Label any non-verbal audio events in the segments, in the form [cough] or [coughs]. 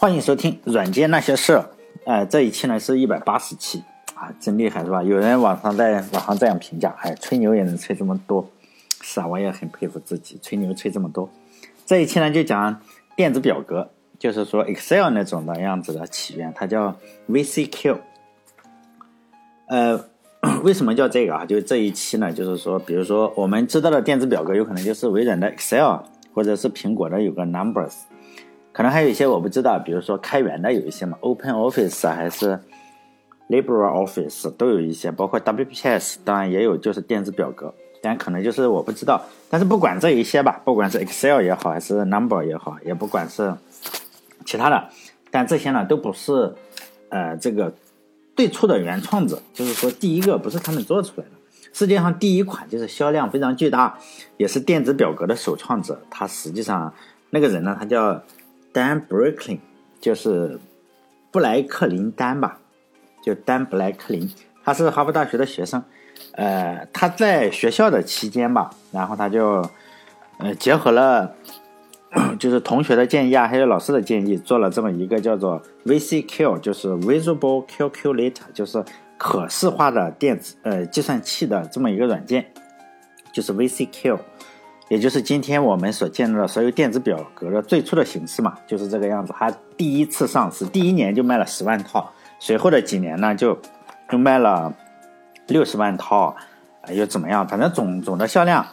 欢迎收听《软件那些事》。呃，这一期呢是一百八十期啊，真厉害是吧？有人网上在网上这样评价，哎，吹牛也能吹这么多，是啊，我也很佩服自己，吹牛吹这么多。这一期呢就讲电子表格，就是说 Excel 那种的样子的起源，它叫 VCQ。呃，[coughs] 为什么叫这个啊？就这一期呢，就是说，比如说我们知道的电子表格，有可能就是微软的 Excel，或者是苹果的有个 Numbers，可能还有一些我不知道，比如说开源的有一些嘛，Open Office，还是 LibreOffice 都有一些，包括 WPS，当然也有就是电子表格，但可能就是我不知道。但是不管这一些吧，不管是 Excel 也好，还是 Number 也好，也不管是其他的，但这些呢都不是呃这个。最初的原创者，就是说第一个不是他们做出来的。世界上第一款就是销量非常巨大，也是电子表格的首创者。他实际上那个人呢，他叫 Dan Brooklyn，就是布莱克林丹吧，就丹布莱克林。他是哈佛大学的学生，呃，他在学校的期间吧，然后他就呃结合了。就是同学的建议啊，还有老师的建议，做了这么一个叫做 VCQ，就是 Visible Calculator，就是可视化的电子呃计算器的这么一个软件，就是 VCQ，也就是今天我们所见到的所有电子表格的最初的形式嘛，就是这个样子。它第一次上市，第一年就卖了十万套，随后的几年呢，就就卖了六十万套，又怎么样？反正总总的销量，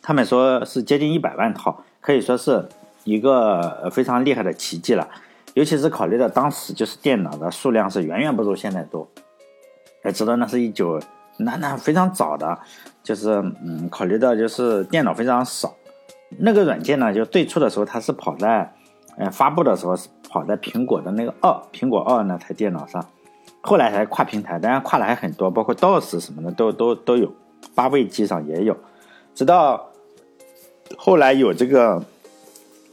他们说是接近一百万套。可以说是一个非常厉害的奇迹了，尤其是考虑到当时就是电脑的数量是远远不如现在多。要知道那是一九那那非常早的，就是嗯，考虑到就是电脑非常少，那个软件呢，就最初的时候它是跑在，呃，发布的时候是跑在苹果的那个二苹果二那台电脑上，后来才跨平台，当然跨的还很多，包括 DOS 什么的都都都有，八位机上也有，直到。后来有这个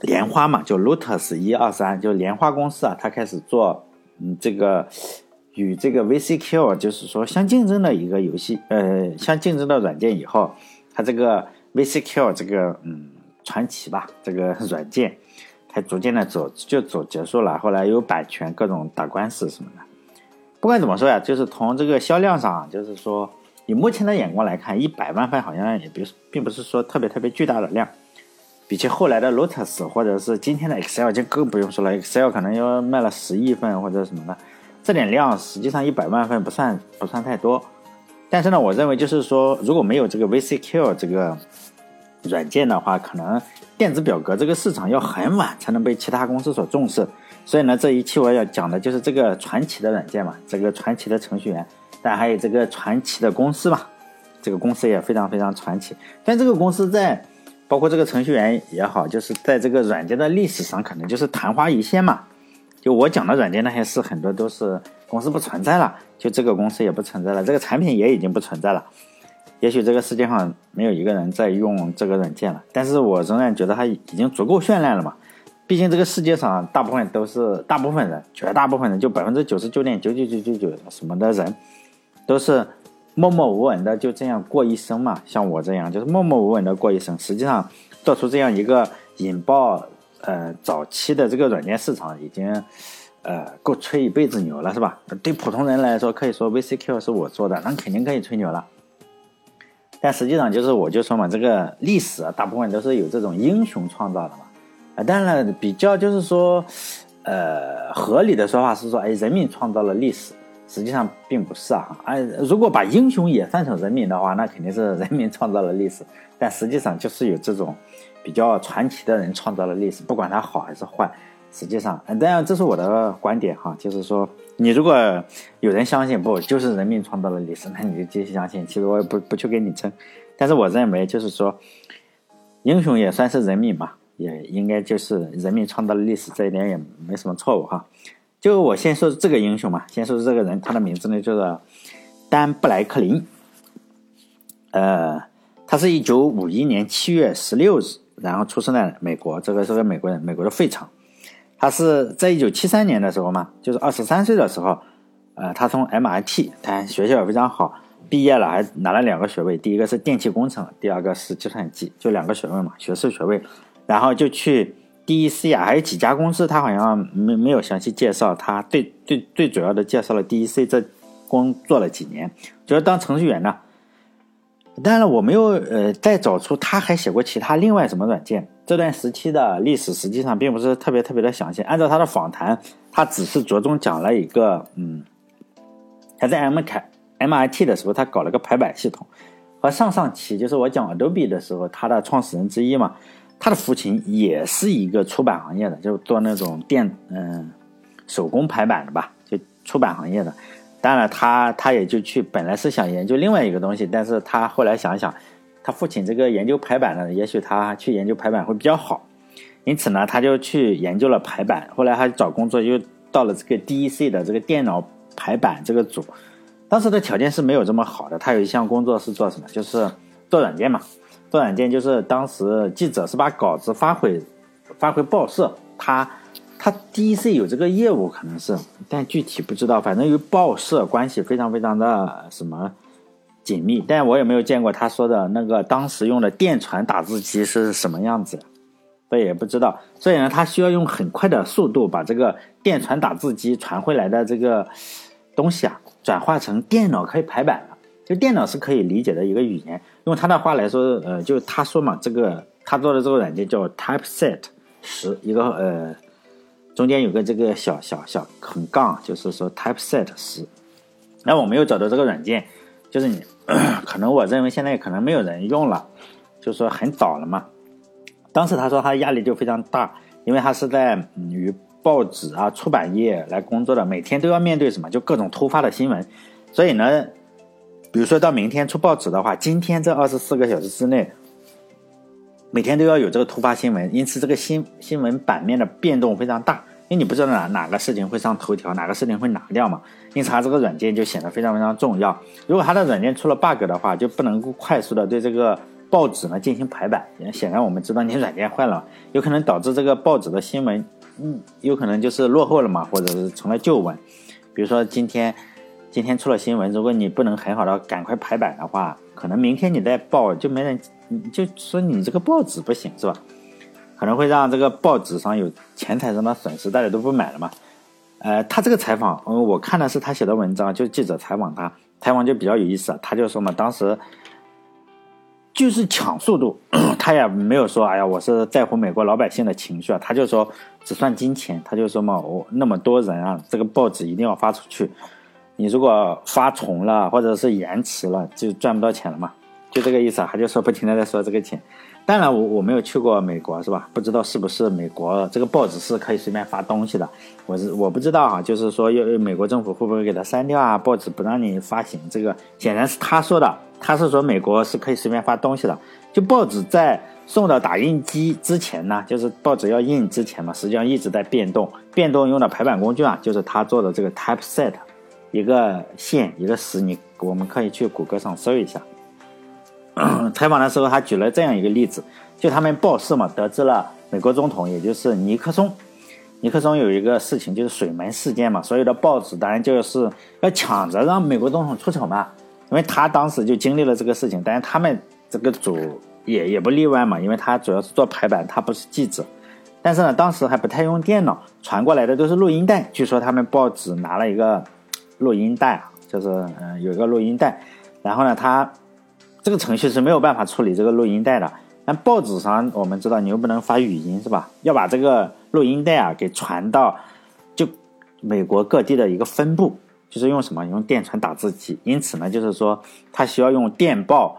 莲花嘛，就 Lotus 一二三，就莲花公司啊，它开始做嗯这个与这个 VCQ 就是说相竞争的一个游戏，呃，相竞争的软件以后，它这个 VCQ 这个嗯传奇吧，这个 [laughs] 软件才逐渐的走就走结束了。后来有版权各种打官司什么的。不管怎么说呀，就是从这个销量上，就是说。以目前的眼光来看，一百万份好像也不是，并不是说特别特别巨大的量。比起后来的 Lotus 或者是今天的 Excel 就更不用说了，Excel 可能要卖了十亿份或者什么的，这点量实际上一百万份不算不算太多。但是呢，我认为就是说，如果没有这个 VCQ 这个软件的话，可能电子表格这个市场要很晚才能被其他公司所重视。所以呢，这一期我要讲的就是这个传奇的软件嘛，这个传奇的程序员。但还有这个传奇的公司嘛，这个公司也非常非常传奇。但这个公司在，包括这个程序员也好，就是在这个软件的历史上，可能就是昙花一现嘛。就我讲的软件那些事，很多都是公司不存在了，就这个公司也不存在了，这个产品也已经不存在了。也许这个世界上没有一个人在用这个软件了，但是我仍然觉得它已经足够绚烂了嘛。毕竟这个世界上大部分都是大部分人，绝大部分人就百分之九十九点九九九九九什么的人。都是默默无闻的就这样过一生嘛，像我这样就是默默无闻的过一生。实际上做出这样一个引爆呃早期的这个软件市场，已经呃够吹一辈子牛了，是吧？对普通人来说，可以说 VCQ 是我做的，那肯定可以吹牛了。但实际上就是我就说嘛，这个历史啊，大部分都是有这种英雄创造的嘛。啊，当然比较就是说呃合理的说法是说，哎，人民创造了历史。实际上并不是啊，哎，如果把英雄也算成人民的话，那肯定是人民创造了历史。但实际上就是有这种比较传奇的人创造了历史，不管他好还是坏。实际上，当然这是我的观点哈，就是说，你如果有人相信不就是人民创造了历史，那你就继续相信。其实我也不不去给你争，但是我认为就是说，英雄也算是人民嘛，也应该就是人民创造了历史，这一点也没什么错误哈。就我先说这个英雄嘛，先说这个人，他的名字呢叫做丹布莱克林。呃，他是一九五一年七月十六日，然后出生在美国，这个是个美国人，美国的费城。他是在一九七三年的时候嘛，就是二十三岁的时候，呃，他从 MIT，他学校也非常好，毕业了还拿了两个学位，第一个是电气工程，第二个是计算机，就两个学位嘛，学士学位，然后就去 DEC 啊，还有几家公司，他好像没没有详细介绍。他最最最主要的介绍了 DEC 这工作了几年，就是当程序员呢。当然，我没有呃再找出他还写过其他另外什么软件。这段时期的历史实际上并不是特别特别的详细。按照他的访谈，他只是着重讲了一个，嗯，他在 M 开 MIT 的时候，他搞了个排版系统。和上上期就是我讲 Adobe 的时候，他的创始人之一嘛，他的父亲也是一个出版行业的，就做那种电嗯手工排版的吧，就出版行业的。当然，他他也就去，本来是想研究另外一个东西，但是他后来想想，他父亲这个研究排版的，也许他去研究排版会比较好，因此呢，他就去研究了排版。后来他找工作，又到了这个 DEC 的这个电脑排版这个组。当时的条件是没有这么好的，他有一项工作是做什么？就是做软件嘛。做软件就是当时记者是把稿子发回发回报社，他。他 DC 有这个业务，可能是，但具体不知道。反正与报社关系非常非常的什么紧密，但我也没有见过他说的那个当时用的电传打字机是什么样子，所以也不知道。所以呢，他需要用很快的速度把这个电传打字机传回来的这个东西啊，转化成电脑可以排版的，就电脑是可以理解的一个语言。用他的话来说，呃，就他说嘛，这个他做的这个软件叫 Typeset 十，一个呃。中间有个这个小小小横杠，就是说 Typeset 十。那我没有找到这个软件，就是你 [coughs] 可能我认为现在可能没有人用了，就是说很早了嘛。当时他说他压力就非常大，因为他是在与报纸啊出版业来工作的，每天都要面对什么，就各种突发的新闻。所以呢，比如说到明天出报纸的话，今天这二十四个小时之内。每天都要有这个突发新闻，因此这个新新闻版面的变动非常大，因为你不知道哪哪个事情会上头条，哪个事情会拿掉嘛，因此它这个软件就显得非常非常重要。如果它的软件出了 bug 的话，就不能够快速的对这个报纸呢进行排版。显然我们知道你软件坏了，有可能导致这个报纸的新闻，嗯，有可能就是落后了嘛，或者是成了旧闻。比如说今天今天出了新闻，如果你不能很好的赶快排版的话，可能明天你再报就没人。就说你这个报纸不行是吧？可能会让这个报纸上有钱财上的损失，大家都不买了嘛。呃，他这个采访，嗯，我看的是他写的文章，就记者采访他，采访就比较有意思。他就说嘛，当时就是抢速度，[coughs] 他也没有说，哎呀，我是在乎美国老百姓的情绪啊，他就说只算金钱，他就说嘛，我那么多人啊，这个报纸一定要发出去，你如果发重了或者是延迟了，就赚不到钱了嘛。就这个意思啊，他就说不停的在说这个钱。当然，我我没有去过美国，是吧？不知道是不是美国这个报纸是可以随便发东西的。我是我不知道啊，就是说要美国政府会不会给他删掉啊？报纸不让你发行，这个显然是他说的。他是说美国是可以随便发东西的。就报纸在送到打印机之前呢，就是报纸要印之前嘛，实际上一直在变动。变动用的排版工具啊，就是他做的这个 Typeset，一个县一个市，你我们可以去谷歌上搜一下。[clears throat] 采访的时候，他举了这样一个例子，就他们报社嘛，得知了美国总统，也就是尼克松，尼克松有一个事情，就是水门事件嘛，所有的报纸当然就是要抢着让美国总统出丑嘛，因为他当时就经历了这个事情，但是他们这个组也也不例外嘛，因为他主要是做排版，他不是记者，但是呢，当时还不太用电脑，传过来的都是录音带，据说他们报纸拿了一个录音带啊，就是嗯有一个录音带，然后呢它。这个程序是没有办法处理这个录音带的。但报纸上我们知道，你又不能发语音是吧？要把这个录音带啊给传到就美国各地的一个分部，就是用什么？用电传打字机。因此呢，就是说他需要用电报，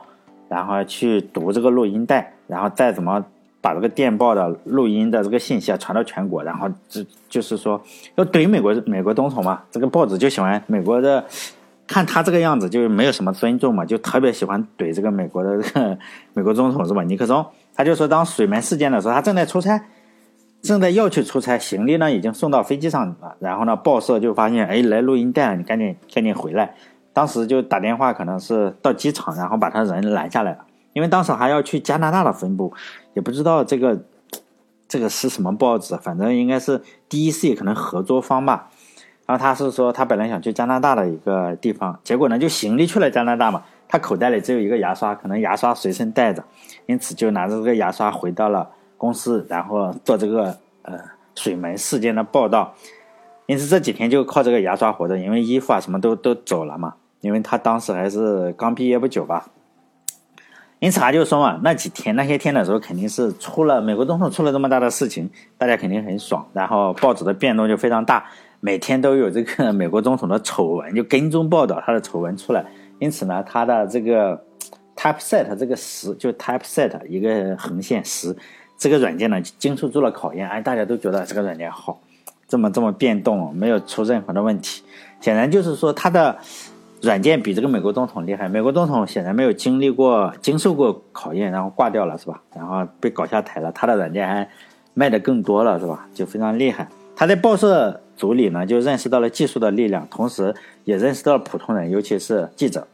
然后去读这个录音带，然后再怎么把这个电报的录音的这个信息啊传到全国，然后就就是说要怼美国美国总统嘛。这个报纸就喜欢美国的。看他这个样子，就没有什么尊重嘛，就特别喜欢怼这个美国的这个美国总统是吧？尼克松，他就说当水门事件的时候，他正在出差，正在要去出差，行李呢已经送到飞机上了，然后呢报社就发现，哎，来录音带了，你赶紧赶紧回来。当时就打电话，可能是到机场，然后把他人拦下来了，因为当时还要去加拿大的分部，也不知道这个这个是什么报纸，反正应该是 DEC 可能合作方吧。然后他是说，他本来想去加拿大的一个地方，结果呢就行李去了加拿大嘛。他口袋里只有一个牙刷，可能牙刷随身带着，因此就拿着这个牙刷回到了公。公司，然后做这个呃水门事件的报道。因此这几天就靠这个牙刷活着，因为衣服啊什么都都走了嘛。因为他当时还是刚毕业不久吧。因此他就说嘛，那几天那些天的时候，肯定是出了美国总统出了这么大的事情，大家肯定很爽。然后报纸的变动就非常大，每天都有这个美国总统的丑闻，就跟踪报道他的丑闻出来。因此呢，他的这个 Typeset 这个十就 Typeset 一个横线十这个软件呢，经受住了考验。哎，大家都觉得这个软件好，这么这么变动，没有出任何的问题。显然就是说它的。软件比这个美国总统厉害，美国总统显然没有经历过、经受过考验，然后挂掉了，是吧？然后被搞下台了，他的软件还卖的更多了，是吧？就非常厉害。他在报社组里呢，就认识到了技术的力量，同时也认识到了普通人，尤其是记者，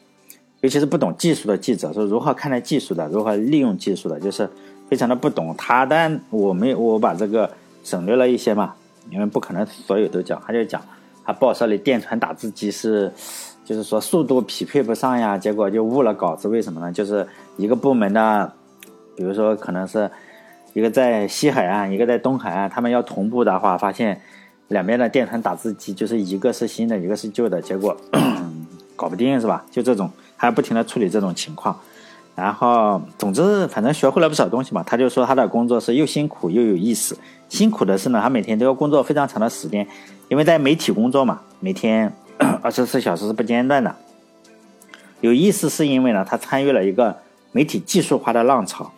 尤其是不懂技术的记者，说如何看待技术的，如何利用技术的，就是非常的不懂。他但我没我把这个省略了一些嘛，因为不可能所有都讲，他就讲他报社里电传打字机是。就是说速度匹配不上呀，结果就误了稿子。为什么呢？就是一个部门的，比如说可能是一个在西海岸，一个在东海岸，他们要同步的话，发现两边的电传打字机就是一个是新的，一个是旧的，结果 [clears throat] 搞不定是吧？就这种，还不停的处理这种情况。然后，总之反正学会了不少东西嘛。他就说他的工作是又辛苦又有意思。辛苦的是呢，他每天都要工作非常长的时间，因为在媒体工作嘛，每天。[clears throat] 二十四小时是不间断的。有意思是因为呢，他参与了一个媒体技术化的浪潮，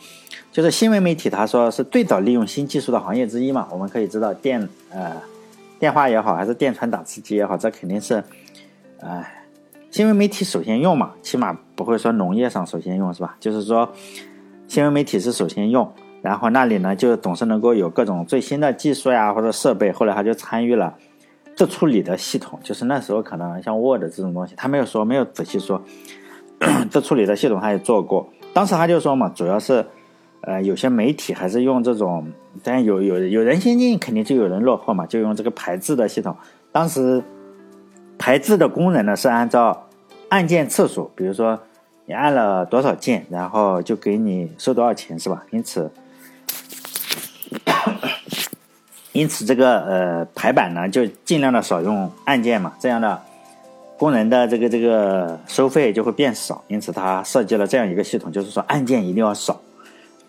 就是新闻媒体，他说是最早利用新技术的行业之一嘛。我们可以知道电呃电话也好，还是电传打字机也好，这肯定是哎新闻媒体首先用嘛，起码不会说农业上首先用是吧？就是说新闻媒体是首先用，然后那里呢就总是能够有各种最新的技术呀或者设备，后来他就参与了。这处理的系统，就是那时候可能像 Word 这种东西，他没有说，没有仔细说。这处理的系统他也做过，当时他就说嘛，主要是，呃，有些媒体还是用这种，但有有有人先进，肯定就有人落后嘛，就用这个排字的系统。当时排字的工人呢是按照按键次数，比如说你按了多少键，然后就给你收多少钱，是吧？因此。因此，这个呃排版呢，就尽量的少用按键嘛，这样的工人的这个这个收费就会变少。因此，他设计了这样一个系统，就是说按键一定要少。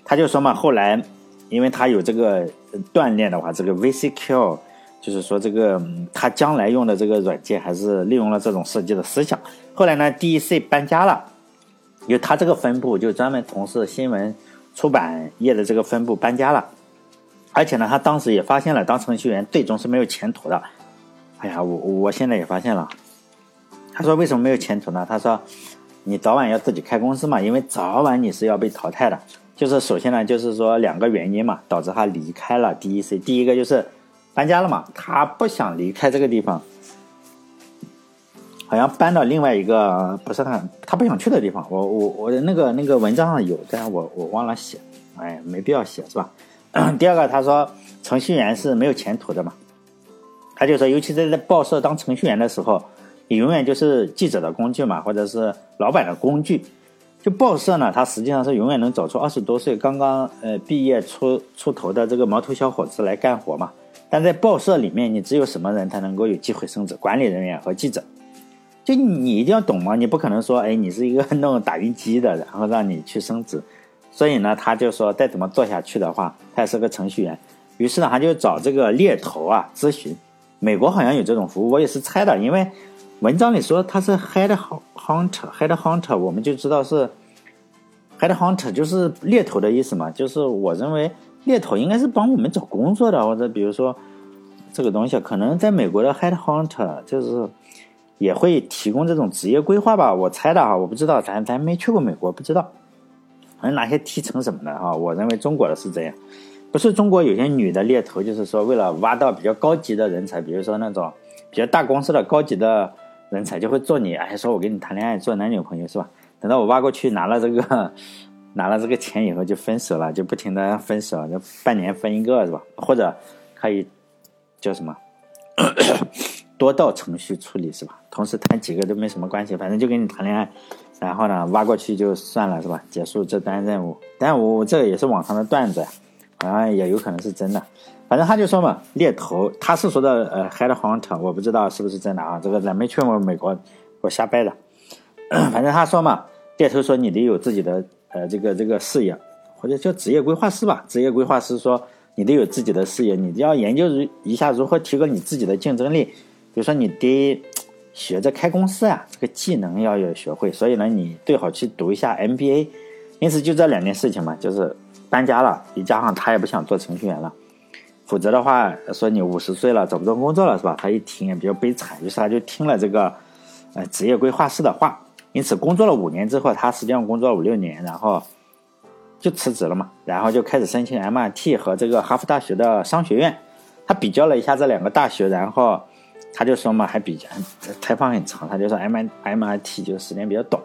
他就说嘛，后来因为他有这个锻炼的话，这个 VCQ 就是说这个他将来用的这个软件还是利用了这种设计的思想。后来呢，DEC 搬家了，因为他这个分部就专门从事新闻出版业的这个分部搬家了。而且呢，他当时也发现了，当程序员最终是没有前途的。哎呀，我我现在也发现了。他说为什么没有前途呢？他说，你早晚要自己开公司嘛，因为早晚你是要被淘汰的。就是首先呢，就是说两个原因嘛，导致他离开了 DEC。第一个就是搬家了嘛，他不想离开这个地方，好像搬到另外一个不是他他不想去的地方。我我我的那个那个文章上有，但是我我忘了写，哎，没必要写是吧？[clears throat] 第二个，他说程序员是没有前途的嘛，他就说，尤其在在报社当程序员的时候，你永远就是记者的工具嘛，或者是老板的工具。就报社呢，他实际上是永远能找出二十多岁刚刚呃毕业出出头的这个毛头小伙子来干活嘛。但在报社里面，你只有什么人才能够有机会升职？管理人员和记者。就你一定要懂嘛，你不可能说，哎，你是一个 [laughs] 弄打印机的，然后让你去升职。所以呢，他就说再怎么做下去的话，他也是个程序员。于是呢，他就找这个猎头啊咨询。美国好像有这种服务，我也是猜的，因为文章里说他是 head hunter，head hunter，我们就知道是 head hunter 就是猎头的意思嘛。就是我认为猎头应该是帮我们找工作的，或者比如说这个东西可能在美国的 head hunter 就是也会提供这种职业规划吧。我猜的啊，我不知道，咱咱没去过美国，不知道。能拿些提成什么的哈？我认为中国的是这样，不是中国有些女的猎头，就是说为了挖到比较高级的人才，比如说那种比较大公司的高级的人才，就会做你，哎，说我跟你谈恋爱，做男女朋友是吧？等到我挖过去拿了这个拿了这个钱以后就分手了，就不停的分手，就半年分一个是吧？或者可以叫什么 [coughs] 多道程序处理是吧？同时谈几个都没什么关系，反正就跟你谈恋爱。然后呢，挖过去就算了，是吧？结束这单任务。但我这个也是网上的段子，好像也有可能是真的。反正他就说嘛，猎头他是说的呃 head hunter，我不知道是不是真的啊，这个咱没去过美国，我瞎掰的。[clears throat] 反正他说嘛，猎头说你得有自己的呃这个这个事业，或者叫职业规划师吧。职业规划师说你得有自己的事业，你要研究一下如何提高你自己的竞争力。比如说你得学着开公司呀，这个技能要有学会。所以呢，你最好去读一下 MBA。因此就这两件事情嘛，就是搬家了，再加上他也不想做程序员了。否则的话，说你五十岁了找不到工作了是吧？他一听也比较悲惨，于是他就听了这个，呃，职业规划师的话。因此工作了五年之后，他实际上工作了五六年，然后就辞职了嘛。然后就开始申请 MIT 和这个哈佛大学的商学院。他比较了一下这两个大学，然后他就说嘛，还比较采访很长，他就说 M MIT 就时间比较短，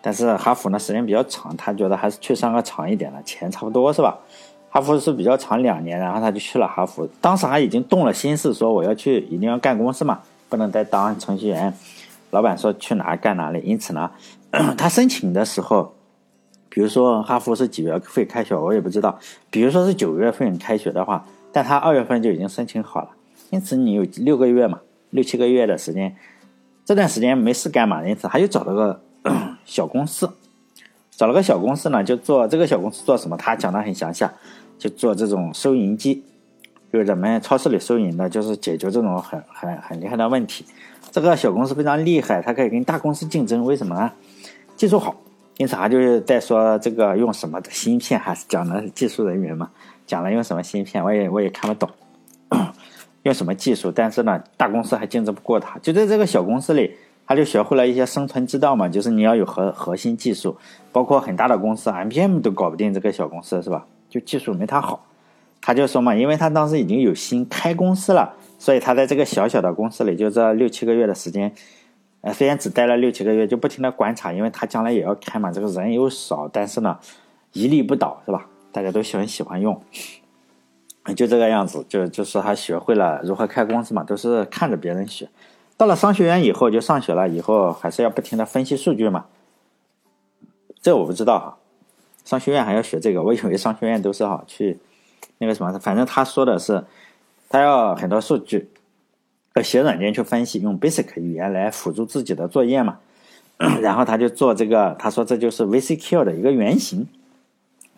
但是哈佛呢时间比较长，他觉得还是去上个长一点的，钱差不多是吧？哈佛是比较长两年，然后他就去了哈佛。当时他已经动了心思，说我要去，一定要干公司嘛，不能再当程序员。老板说去哪干哪里。因此呢，[coughs] 他申请的时候，比如说哈佛是几月份开学，我也不知道。比如说是九月份开学的话，但他二月份就已经申请好了。因此你有六个月嘛，六七个月的时间，这段时间没事干嘛？因此他就找了个 [clears throat] 小公司，找了个小公司呢，就做这个小公司做什么？他讲的很详细。就做这种收银机，就是咱们超市里收银的，就是解决这种很很很厉害的问题。这个小公司非常厉害，它可以跟大公司竞争。为什么呢？技术好。因此，他就是在说这个用什么的芯片，还是讲的技术人员嘛？讲了用什么芯片，我也我也看不懂，用什么技术。但是呢，大公司还竞争不过他。就在这个小公司里，他就学会了一些生存之道嘛，就是你要有核核心技术，包括很大的公司，IBM 都搞不定这个小公司，是吧？就技术没他好，他就说嘛，因为他当时已经有心开公司了，所以他在这个小小的公司里，就这六七个月的时间，呃，虽然只待了六七个月，就不停的观察，因为他将来也要开嘛，这个人又少，但是呢，一力不倒，是吧？大家都喜欢喜欢用，就这个样子，就就是他学会了如何开公司嘛，都是看着别人学。到了商学院以后，就上学了以后，还是要不停的分析数据嘛，这我不知道哈。商学院还要学这个，我以为商学院都是好去那个什么，反正他说的是，他要很多数据，要写软件去分析，用 Basic 语言来辅助自己的作业嘛。[coughs] 然后他就做这个，他说这就是 VCQ 的一个原型。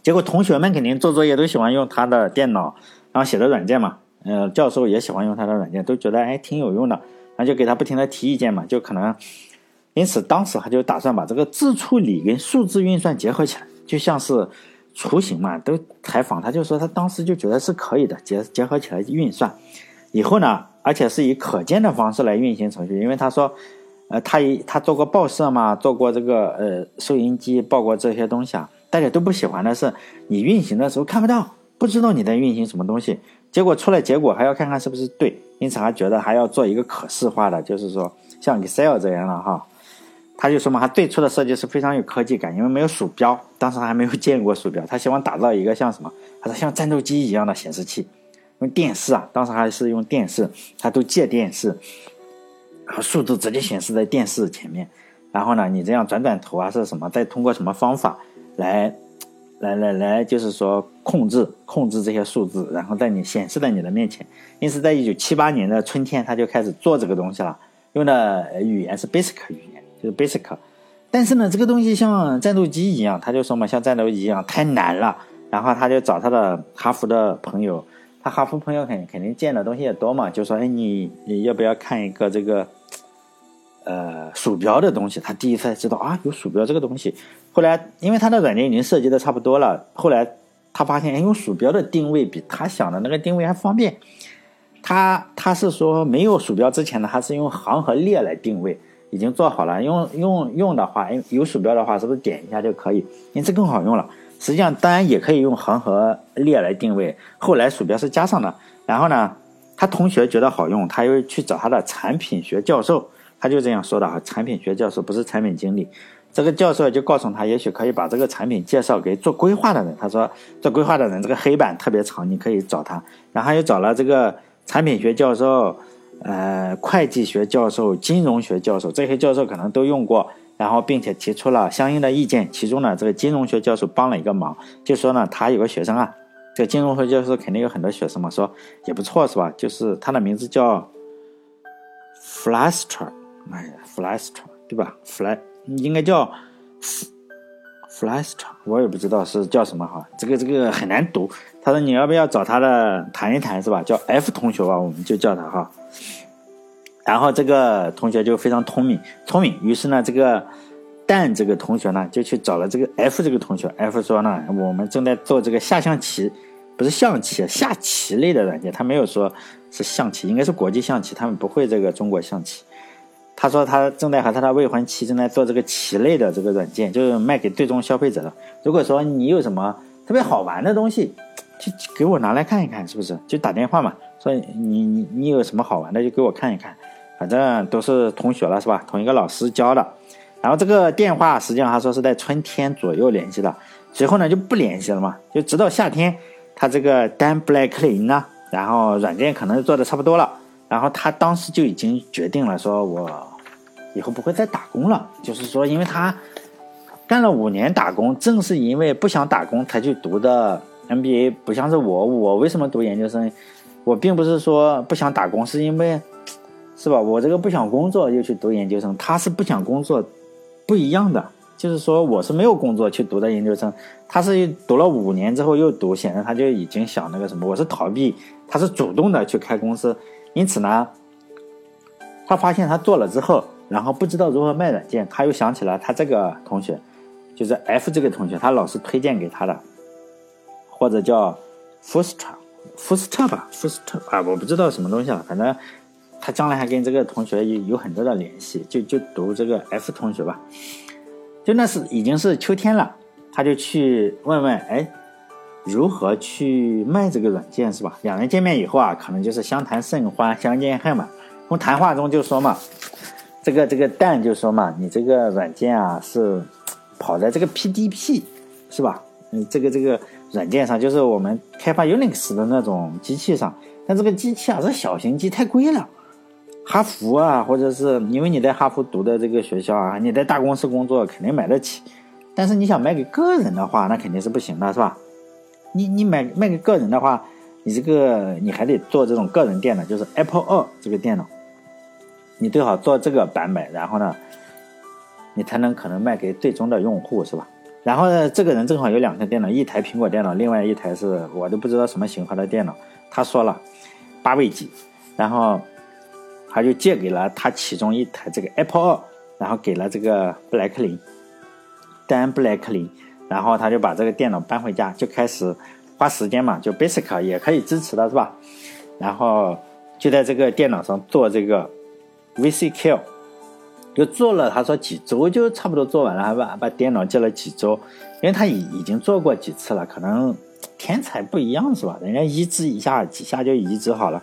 结果同学们肯定做作业都喜欢用他的电脑，然后写的软件嘛。呃，教授也喜欢用他的软件，都觉得哎挺有用的，然后就给他不停的提意见嘛，就可能，因此当时他就打算把这个自处理跟数字运算结合起来。就像是雏形嘛，都采访他，就说他当时就觉得是可以的，结结合起来运算，以后呢，而且是以可见的方式来运行程序，因为他说，呃，他一他做过报社嘛，做过这个呃收银机，报过这些东西啊，大家都不喜欢的是你运行的时候看不到，不知道你在运行什么东西，结果出来结果还要看看是不是对，因此他觉得还要做一个可视化的，就是说像 Excel 这样的哈。他就说嘛，他最初的设计是非常有科技感，因为没有鼠标，当时还没有见过鼠标。他希望打造一个像什么？他说像战斗机一样的显示器，用电视啊，当时还是用电视，他都借电视，然后数字直接显示在电视前面。然后呢，你这样转转头啊，是什么？再通过什么方法来，来来来，就是说控制控制这些数字，然后在你显示在你的面前。因此，在一九七八年的春天，他就开始做这个东西了，用的语言是 Basic 语言。就是 basic，但是呢，这个东西像战斗机一样，他就说嘛，像战斗机一样太难了。然后他就找他的哈佛的朋友，他哈佛朋友肯肯定见的东西也多嘛，就说，哎，你你要不要看一个这个，呃，鼠标的东西？他第一次知道啊，有鼠标这个东西。后来因为他的软件已经设计的差不多了，后来他发现，哎，用鼠标的定位比他想的那个定位还方便。他他是说没有鼠标之前呢，他是用行和列来定位。已经做好了，用用用的话，有鼠标的话，是不是点一下就可以？因此更好用了。实际上，当然也可以用行和列来定位。后来鼠标是加上的。然后呢，他同学觉得好用，他又去找他的产品学教授，他就这样说的哈。产品学教授不是产品经理，这个教授就告诉他，也许可以把这个产品介绍给做规划的人。他说，做规划的人这个黑板特别长，你可以找他。然后又找了这个产品学教授。呃，会计学教授、金融学教授，这些教授可能都用过，然后并且提出了相应的意见。其中呢，这个金融学教授帮了一个忙，就说呢，他有个学生啊，这个金融学教授肯定有很多学生嘛，说也不错是吧？就是他的名字叫 Flaster，哎呀，Flaster 对吧？Fly 应该叫 Flaster，我也不知道是叫什么哈，这个这个很难读。他说你要不要找他的谈一谈是吧？叫 F 同学吧，我们就叫他哈。然后这个同学就非常聪明，聪明。于是呢，这个蛋这个同学呢，就去找了这个 F 这个同学。F 说呢，我们正在做这个下象棋，不是象棋，下棋类的软件。他没有说是象棋，应该是国际象棋，他们不会这个中国象棋。他说他正在和他的未婚妻正在做这个棋类的这个软件，就是卖给最终消费者的。如果说你有什么特别好玩的东西，就给我拿来看一看，是不是？就打电话嘛，说你你你有什么好玩的，就给我看一看。反正都是同学了，是吧？同一个老师教的。然后这个电话实际上他说是在春天左右联系的，随后呢就不联系了嘛，就直到夏天，他这个 Dan Blacklin 呢，然后软件可能做的差不多了，然后他当时就已经决定了，说我以后不会再打工了。就是说，因为他干了五年打工，正是因为不想打工才去读的 MBA，不像是我，我为什么读研究生？我并不是说不想打工，是因为。是吧？我这个不想工作又去读研究生，他是不想工作，不一样的。就是说，我是没有工作去读的研究生，他是读了五年之后又读，显然他就已经想那个什么。我是逃避，他是主动的去开公司。因此呢，他发现他做了之后，然后不知道如何卖软件，他又想起了他这个同学，就是 F 这个同学，他老师推荐给他的，或者叫 Fuster，Fuster 吧，Fuster 啊，我不知道什么东西了，反正。他将来还跟这个同学有有很多的联系，就就读这个 F 同学吧。就那是已经是秋天了，他就去问问，哎，如何去卖这个软件是吧？两人见面以后啊，可能就是相谈甚欢，相见恨晚。从谈话中就说嘛，这个这个蛋就说嘛，你这个软件啊是跑在这个 PDP 是吧？嗯，这个这个软件上就是我们开发 Unix 的那种机器上，但这个机器啊是小型机，太贵了。哈佛啊，或者是因为你在哈佛读的这个学校啊，你在大公司工作肯定买得起，但是你想卖给个人的话，那肯定是不行的，是吧？你你买卖给个人的话，你这个你还得做这种个人电脑，就是 Apple 二这个电脑，你最好做这个版本，然后呢，你才能可能卖给最终的用户，是吧？然后呢，这个人正好有两台电脑，一台苹果电脑，另外一台是我都不知道什么型号的电脑。他说了，八位机，然后。他就借给了他其中一台这个 Apple 二，然后给了这个布莱克林，丹布莱克林，然后他就把这个电脑搬回家，就开始花时间嘛，就 Basic 也可以支持的是吧？然后就在这个电脑上做这个 VCQ，就做了，他说几周就差不多做完了，还把把电脑借了几周，因为他已已经做过几次了，可能天才不一样是吧？人家移植一下几下就移植好了。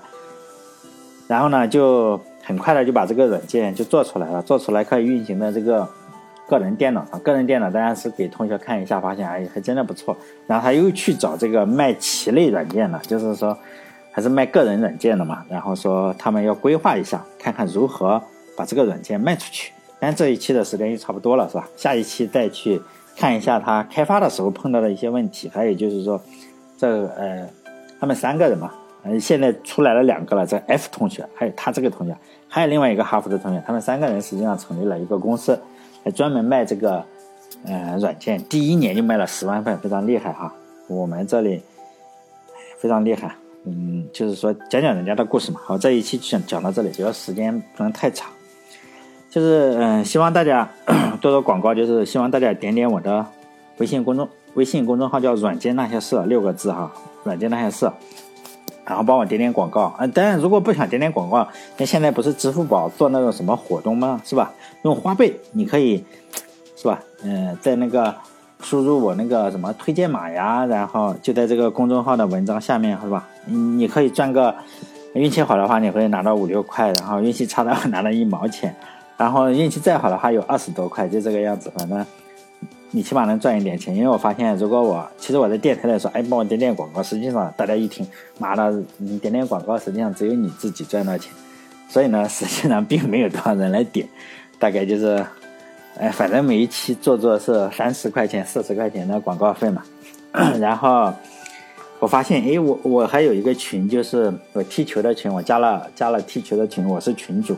然后呢，就很快的就把这个软件就做出来了，做出来可以运行的这个个人电脑上，个人电脑当然是给同学看一下，发现哎还真的不错。然后他又去找这个卖棋类软件的，就是说还是卖个人软件的嘛。然后说他们要规划一下，看看如何把这个软件卖出去。但这一期的时间就差不多了，是吧？下一期再去看一下他开发的时候碰到的一些问题，还有就是说这呃他们三个人嘛。嗯，现在出来了两个了，这 F 同学，还有他这个同学，还有另外一个哈佛的同学，他们三个人实际上成立了一个公司，还专门卖这个，呃，软件，第一年就卖了十万份，非常厉害哈。我们这里非常厉害，嗯，就是说讲讲人家的故事嘛。好，这一期讲讲到这里，主要时间不能太长，就是嗯，希望大家 [coughs] 多多广告，就是希望大家点点我的微信公众微信公众号叫“软件那些事”六个字哈，“软件那些事”。然后帮我点点广告啊！当然，如果不想点点广告，那现在不是支付宝做那种什么活动吗？是吧？用花呗，你可以，是吧？嗯，在那个输入我那个什么推荐码呀，然后就在这个公众号的文章下面，是吧？嗯，你可以赚个运气好的话，你可以拿到五六块，然后运气差的话拿了一毛钱，然后运气再好的话有二十多块，就这个样子，反正。你起码能赚一点钱，因为我发现，如果我其实我在电台里说，哎，帮我点点广告，实际上大家一听，妈的，你点点广告，实际上只有你自己赚到钱，所以呢，实际上并没有多少人来点，大概就是，哎，反正每一期做做是三十块钱、四十块钱的广告费嘛，[clears throat] 然后我发现，哎，我我还有一个群，就是我踢球的群，我加了加了踢球的群，我是群主。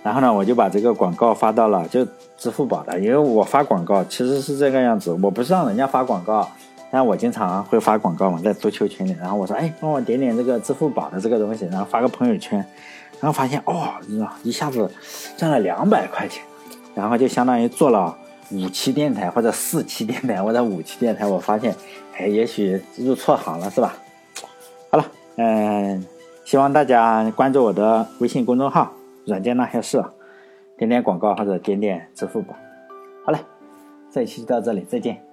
然后呢，我就把这个广告发到了就支付宝的，因为我发广告其实是这个样子，我不是让人家发广告，但我经常会发广告嘛，在足球群里。然后我说，哎，帮我点点这个支付宝的这个东西，然后发个朋友圈，然后发现哦，一下子赚了两百块钱，然后就相当于做了五期电台或者四期电台或者五期电台，我发现，哎，也许入错行了，是吧？好了，嗯，希望大家关注我的微信公众号。软件那些事，点点广告或者点点支付宝。好了，这一期就到这里，再见。